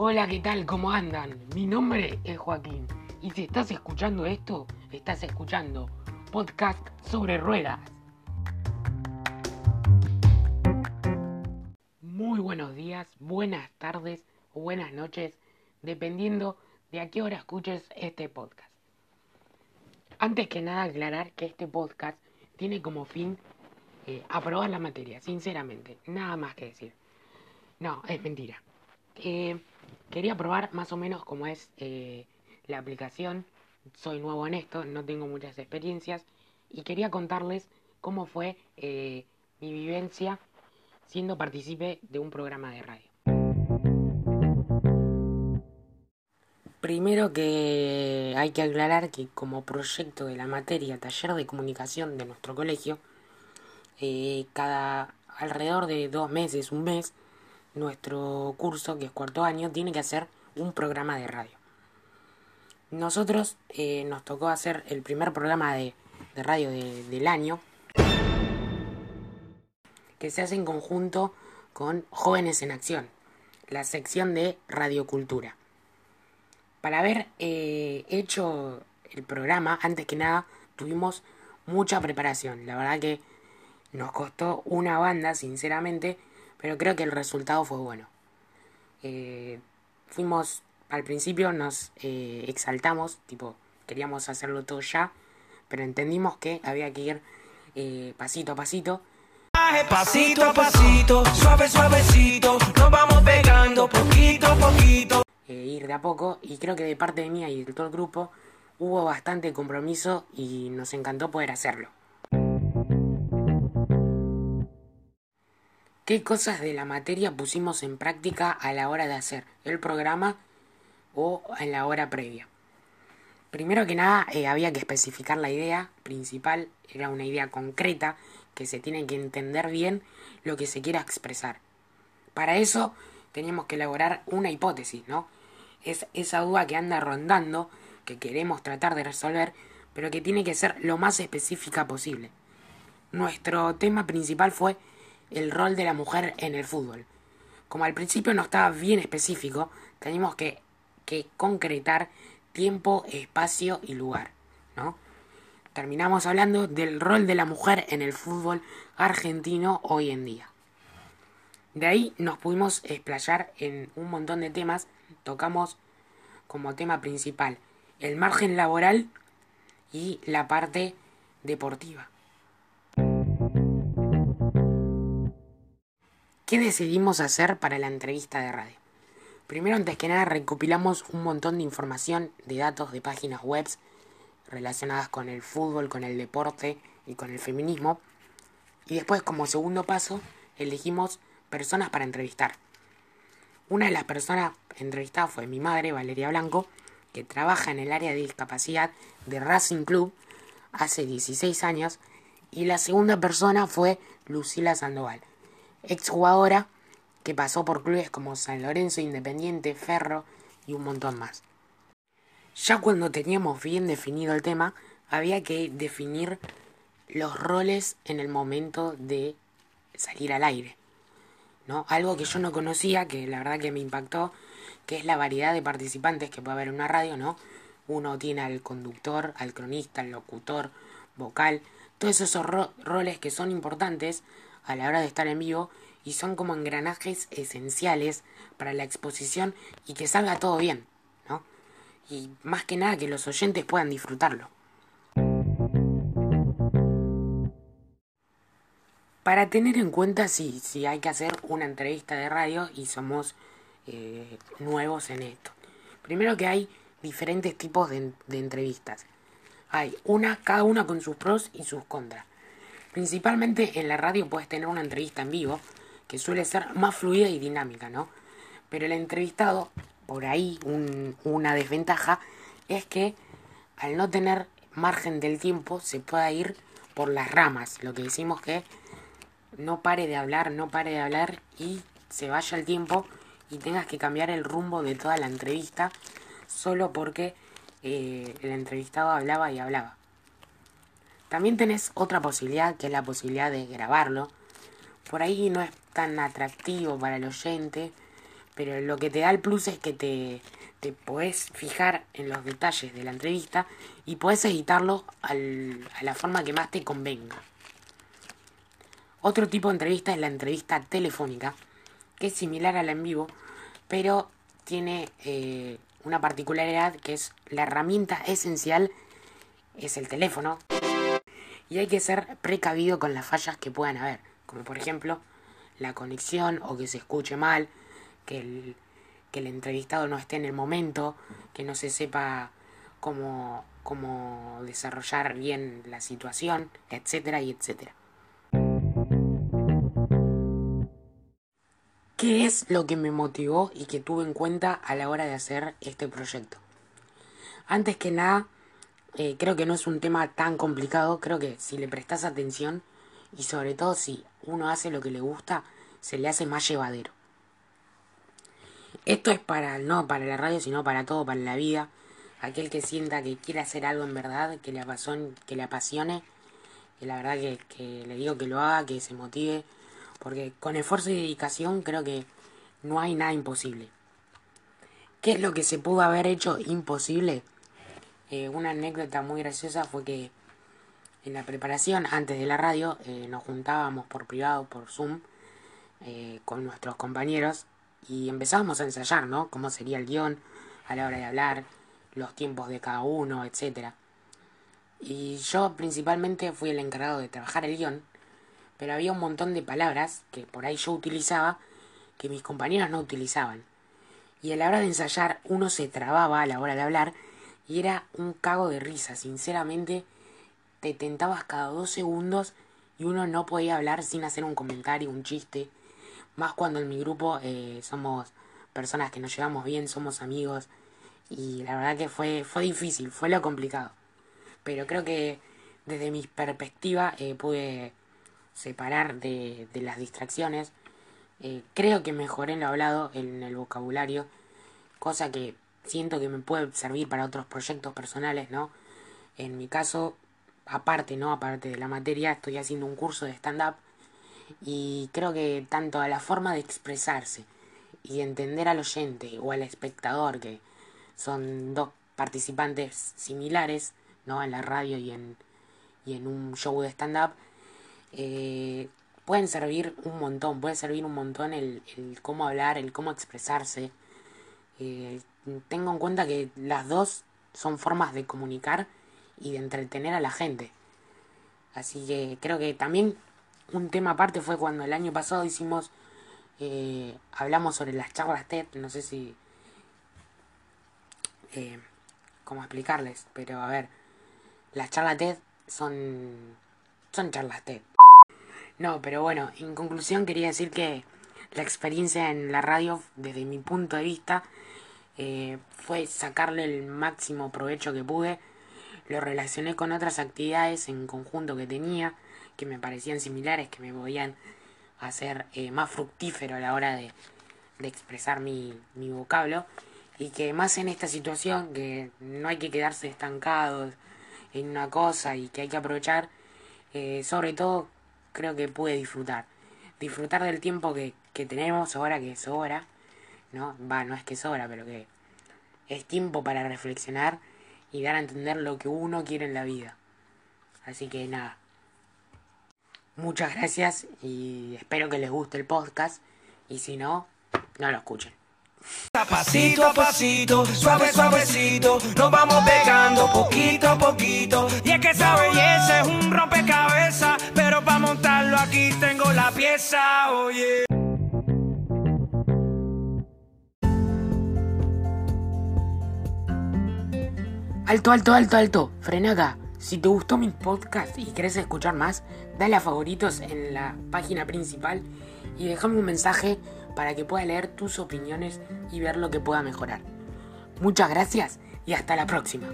Hola, ¿qué tal? ¿Cómo andan? Mi nombre es Joaquín. Y si estás escuchando esto, estás escuchando podcast sobre ruedas. Muy buenos días, buenas tardes o buenas noches, dependiendo de a qué hora escuches este podcast. Antes que nada aclarar que este podcast tiene como fin eh, aprobar la materia, sinceramente, nada más que decir. No, es mentira. Quería probar más o menos cómo es eh, la aplicación. Soy nuevo en esto, no tengo muchas experiencias y quería contarles cómo fue eh, mi vivencia siendo partícipe de un programa de radio. Primero que hay que aclarar que como proyecto de la materia taller de comunicación de nuestro colegio, eh, cada alrededor de dos meses, un mes, nuestro curso, que es cuarto año, tiene que hacer un programa de radio. Nosotros eh, nos tocó hacer el primer programa de, de radio de- del año, que se hace en conjunto con Jóvenes en Acción, la sección de Radiocultura. Para haber eh, hecho el programa, antes que nada, tuvimos mucha preparación. La verdad que nos costó una banda, sinceramente, pero creo que el resultado fue bueno. Eh, fuimos, al principio nos eh, exaltamos, tipo, queríamos hacerlo todo ya, pero entendimos que había que ir eh, pasito a pasito. Pasito a pasito, suave suavecito, nos vamos pegando poquito a poquito. eh, ir de a poco y creo que de parte de mía y de todo el grupo hubo bastante compromiso y nos encantó poder hacerlo. ¿Qué cosas de la materia pusimos en práctica a la hora de hacer el programa o en la hora previa? Primero que nada eh, había que especificar la idea principal, era una idea concreta que se tiene que entender bien lo que se quiera expresar. Para eso teníamos que elaborar una hipótesis, ¿no? Es esa duda que anda rondando, que queremos tratar de resolver, pero que tiene que ser lo más específica posible. Nuestro tema principal fue el rol de la mujer en el fútbol. Como al principio no estaba bien específico, teníamos que, que concretar tiempo, espacio y lugar, ¿no? Terminamos hablando del rol de la mujer en el fútbol argentino hoy en día. De ahí nos pudimos explayar en un montón de temas. Tocamos como tema principal el margen laboral y la parte deportiva. ¿Qué decidimos hacer para la entrevista de radio? Primero, antes que nada, recopilamos un montón de información, de datos de páginas web relacionadas con el fútbol, con el deporte y con el feminismo. Y después, como segundo paso, elegimos personas para entrevistar. Una de las personas entrevistadas fue mi madre, Valeria Blanco, que trabaja en el área de discapacidad de Racing Club hace 16 años. Y la segunda persona fue Lucila Sandoval, exjugadora que pasó por clubes como San Lorenzo, Independiente, Ferro y un montón más. Ya cuando teníamos bien definido el tema, había que definir los roles en el momento de salir al aire. ¿no? Algo que yo no conocía, que la verdad que me impactó, que es la variedad de participantes que puede haber en una radio, ¿no? Uno tiene al conductor, al cronista, al locutor, vocal, todos esos ro- roles que son importantes a la hora de estar en vivo y son como engranajes esenciales para la exposición y que salga todo bien, ¿no? Y más que nada que los oyentes puedan disfrutarlo. Para tener en cuenta si, si hay que hacer una entrevista de radio y somos eh, nuevos en esto. Primero que hay diferentes tipos de, de entrevistas. Hay una, cada una con sus pros y sus contras. Principalmente en la radio puedes tener una entrevista en vivo, que suele ser más fluida y dinámica, ¿no? Pero el entrevistado, por ahí un- una desventaja, es que al no tener margen del tiempo se pueda ir por las ramas, lo que decimos que no pare de hablar, no pare de hablar y se vaya el tiempo y tengas que cambiar el rumbo de toda la entrevista solo porque eh, el entrevistado hablaba y hablaba. También tenés otra posibilidad que es la posibilidad de grabarlo. Por ahí no es tan atractivo para el oyente, pero lo que te da el plus es que te, te podés fijar en los detalles de la entrevista y podés editarlo a la forma que más te convenga. Otro tipo de entrevista es la entrevista telefónica, que es similar a la en vivo, pero tiene eh, una particularidad que es la herramienta esencial es el teléfono y hay que ser precavido con las fallas que puedan haber, como por ejemplo la conexión o que se escuche mal, que el, que el entrevistado no esté en el momento, que no se sepa cómo, cómo desarrollar bien la situación, etcétera y etcétera. ¿Qué es lo que me motivó y que tuve en cuenta a la hora de hacer este proyecto? Antes que nada, eh, creo que no es un tema tan complicado, creo que si le prestas atención y sobre todo si uno hace lo que le gusta, se le hace más llevadero. Esto es para, no para la radio, sino para todo, para la vida. Aquel que sienta que quiere hacer algo en verdad, que le, apasione, que le apasione, que la verdad que, que le digo que lo haga, que se motive porque con esfuerzo y dedicación creo que no hay nada imposible. ¿Qué es lo que se pudo haber hecho imposible? Eh, una anécdota muy graciosa fue que en la preparación, antes de la radio, eh, nos juntábamos por privado, por Zoom, eh, con nuestros compañeros y empezábamos a ensayar, ¿no? Cómo sería el guion a la hora de hablar, los tiempos de cada uno, etc. Y yo principalmente fui el encargado de trabajar el guion pero había un montón de palabras que por ahí yo utilizaba que mis compañeros no utilizaban. Y a la hora de ensayar uno se trababa a la hora de hablar y era un cago de risa, sinceramente te tentabas cada dos segundos y uno no podía hablar sin hacer un comentario, un chiste, más cuando en mi grupo eh, somos personas que nos llevamos bien, somos amigos y la verdad que fue, fue difícil, fue lo complicado. Pero creo que desde mi perspectiva eh, pude separar de, de las distracciones. Eh, creo que mejoré en lo hablado, en el vocabulario, cosa que siento que me puede servir para otros proyectos personales, ¿no? En mi caso, aparte, ¿no? Aparte de la materia, estoy haciendo un curso de stand-up y creo que tanto a la forma de expresarse y entender al oyente o al espectador, que son dos participantes similares, ¿no? En la radio y en, y en un show de stand-up, eh, pueden servir un montón, puede servir un montón el, el cómo hablar, el cómo expresarse. Eh, tengo en cuenta que las dos son formas de comunicar y de entretener a la gente. Así que creo que también un tema aparte fue cuando el año pasado hicimos, eh, hablamos sobre las charlas TED, no sé si, eh, cómo explicarles, pero a ver, las charlas TED son, son charlas TED. No, pero bueno, en conclusión quería decir que la experiencia en la radio, desde mi punto de vista, eh, fue sacarle el máximo provecho que pude. Lo relacioné con otras actividades en conjunto que tenía, que me parecían similares, que me podían hacer eh, más fructífero a la hora de, expresar mi, vocablo. Y que más en esta situación, que no hay que quedarse estancados en una cosa y que hay que aprovechar, eh, sobre todo creo que pude disfrutar. Disfrutar del tiempo que, que tenemos ahora que sobra, ¿no? Va, no es que sobra, pero que es tiempo para reflexionar y dar a entender lo que uno quiere en la vida. Así que nada. Muchas gracias y espero que les guste el podcast y si no, no lo escuchen. Pasito a pasito, suave suavecito, nos vamos pegando poquito a poquito. Y es que esa belleza es un rompecabezas, pero para montarlo aquí tengo la pieza, oye. Alto, alto, alto, alto. Frena acá. Si te gustó mi podcast y querés escuchar más, dale a favoritos en la página principal y déjame un mensaje para que pueda leer tus opiniones y ver lo que pueda mejorar. Muchas gracias y hasta la próxima.